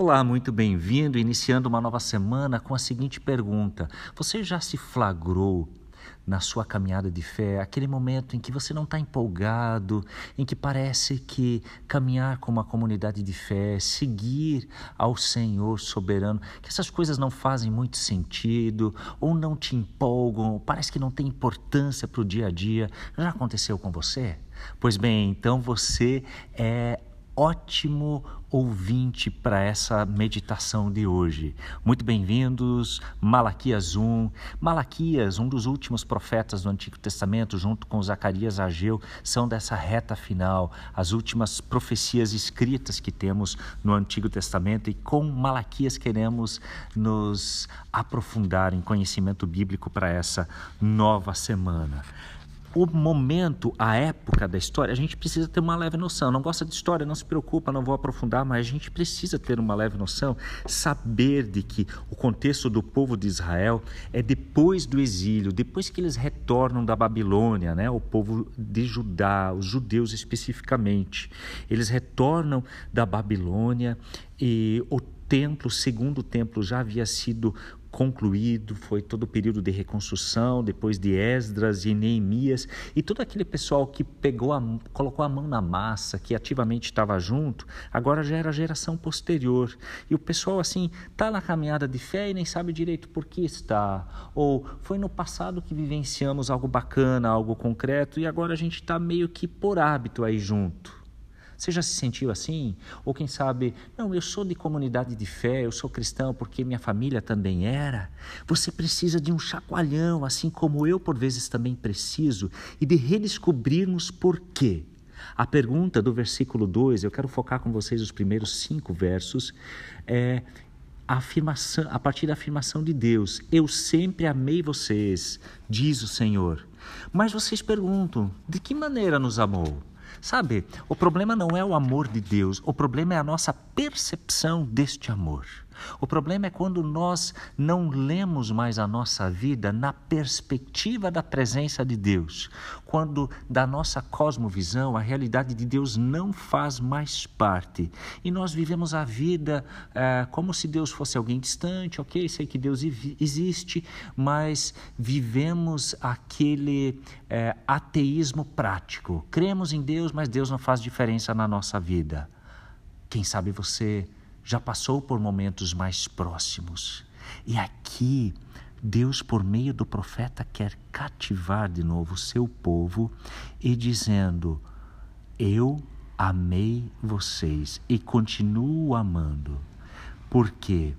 Olá, muito bem-vindo. Iniciando uma nova semana com a seguinte pergunta: Você já se flagrou na sua caminhada de fé, aquele momento em que você não está empolgado, em que parece que caminhar com uma comunidade de fé, seguir ao Senhor soberano, que essas coisas não fazem muito sentido, ou não te empolgam, parece que não tem importância para o dia a dia. Já aconteceu com você? Pois bem, então você é ótimo ouvinte para essa meditação de hoje. Muito bem-vindos, Malaquias 1. Malaquias, um dos últimos profetas do Antigo Testamento, junto com Zacarias Ageu, são dessa reta final, as últimas profecias escritas que temos no Antigo Testamento e com Malaquias queremos nos aprofundar em conhecimento bíblico para essa nova semana o momento, a época da história, a gente precisa ter uma leve noção. Não gosta de história, não se preocupa, não vou aprofundar, mas a gente precisa ter uma leve noção, saber de que o contexto do povo de Israel é depois do exílio, depois que eles retornam da Babilônia, né? o povo de Judá, os judeus especificamente. Eles retornam da Babilônia e o templo, o segundo templo, já havia sido concluído, foi todo o período de reconstrução, depois de Esdras e Neemias, e todo aquele pessoal que pegou a, colocou a mão na massa, que ativamente estava junto, agora já era a geração posterior. E o pessoal assim está na caminhada de fé e nem sabe direito por que está. Ou foi no passado que vivenciamos algo bacana, algo concreto, e agora a gente está meio que por hábito aí junto. Você já se sentiu assim? Ou quem sabe, não, eu sou de comunidade de fé, eu sou cristão porque minha família também era. Você precisa de um chacoalhão, assim como eu por vezes também preciso, e de redescobrirmos por quê. A pergunta do versículo 2, eu quero focar com vocês os primeiros cinco versos, é a, afirmação, a partir da afirmação de Deus: Eu sempre amei vocês, diz o Senhor. Mas vocês perguntam: de que maneira nos amou? Sabe, o problema não é o amor de Deus, o problema é a nossa percepção deste amor. O problema é quando nós não lemos mais a nossa vida na perspectiva da presença de Deus, quando da nossa cosmovisão a realidade de Deus não faz mais parte e nós vivemos a vida é, como se Deus fosse alguém distante, ok, sei que Deus existe, mas vivemos aquele é, ateísmo prático. Cremos em Deus, mas Deus não faz diferença na nossa vida. Quem sabe você já passou por momentos mais próximos. E aqui, Deus, por meio do profeta, quer cativar de novo o seu povo e dizendo: Eu amei vocês e continuo amando. Porque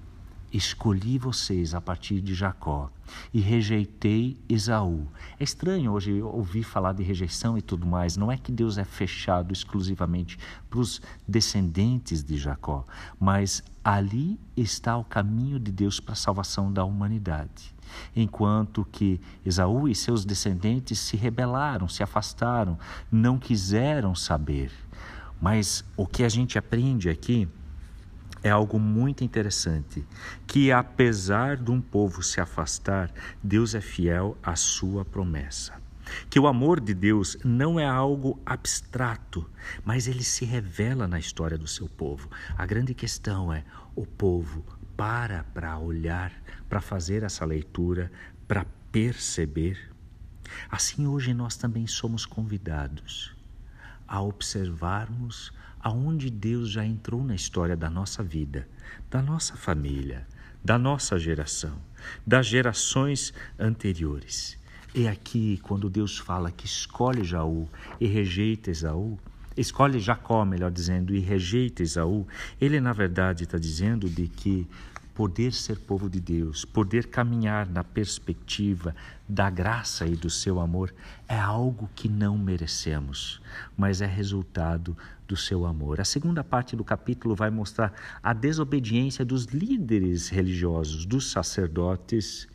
escolhi vocês a partir de Jacó e rejeitei Esaú. É estranho hoje ouvir falar de rejeição e tudo mais. Não é que Deus é fechado exclusivamente para os descendentes de Jacó, mas ali está o caminho de Deus para a salvação da humanidade. Enquanto que Esaú e seus descendentes se rebelaram, se afastaram, não quiseram saber. Mas o que a gente aprende aqui é algo muito interessante, que apesar de um povo se afastar, Deus é fiel à sua promessa. Que o amor de Deus não é algo abstrato, mas ele se revela na história do seu povo. A grande questão é: o povo para para olhar, para fazer essa leitura, para perceber. Assim, hoje nós também somos convidados a observarmos aonde Deus já entrou na história da nossa vida, da nossa família, da nossa geração, das gerações anteriores. E aqui, quando Deus fala que escolhe Jaú e rejeita Esaú, escolhe Jacó, melhor dizendo, e rejeita Esaú, ele na verdade está dizendo de que poder ser povo de Deus, poder caminhar na perspectiva da graça e do seu amor é algo que não merecemos, mas é resultado do seu amor. A segunda parte do capítulo vai mostrar a desobediência dos líderes religiosos, dos sacerdotes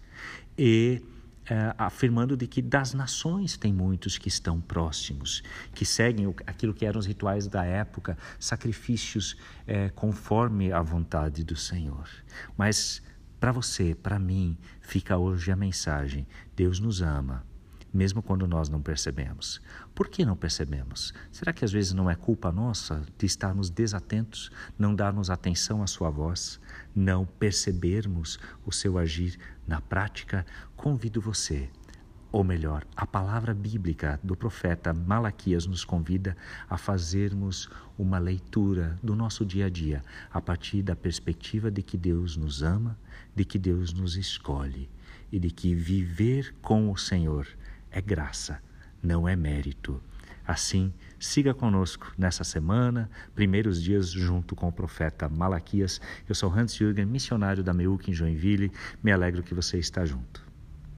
e é, afirmando de que das nações tem muitos que estão próximos, que seguem o, aquilo que eram os rituais da época, sacrifícios é, conforme a vontade do Senhor. Mas para você, para mim, fica hoje a mensagem: Deus nos ama, mesmo quando nós não percebemos. Por que não percebemos? Será que às vezes não é culpa nossa de estarmos desatentos, não darmos atenção à sua voz, não percebermos o seu agir na prática? Convido você ou melhor, a palavra bíblica do profeta Malaquias nos convida a fazermos uma leitura do nosso dia a dia a partir da perspectiva de que Deus nos ama, de que Deus nos escolhe e de que viver com o Senhor é graça, não é mérito. Assim, siga conosco nessa semana, primeiros dias junto com o profeta Malaquias. Eu sou Hans Jürgen, missionário da Meuc em Joinville. Me alegro que você está junto.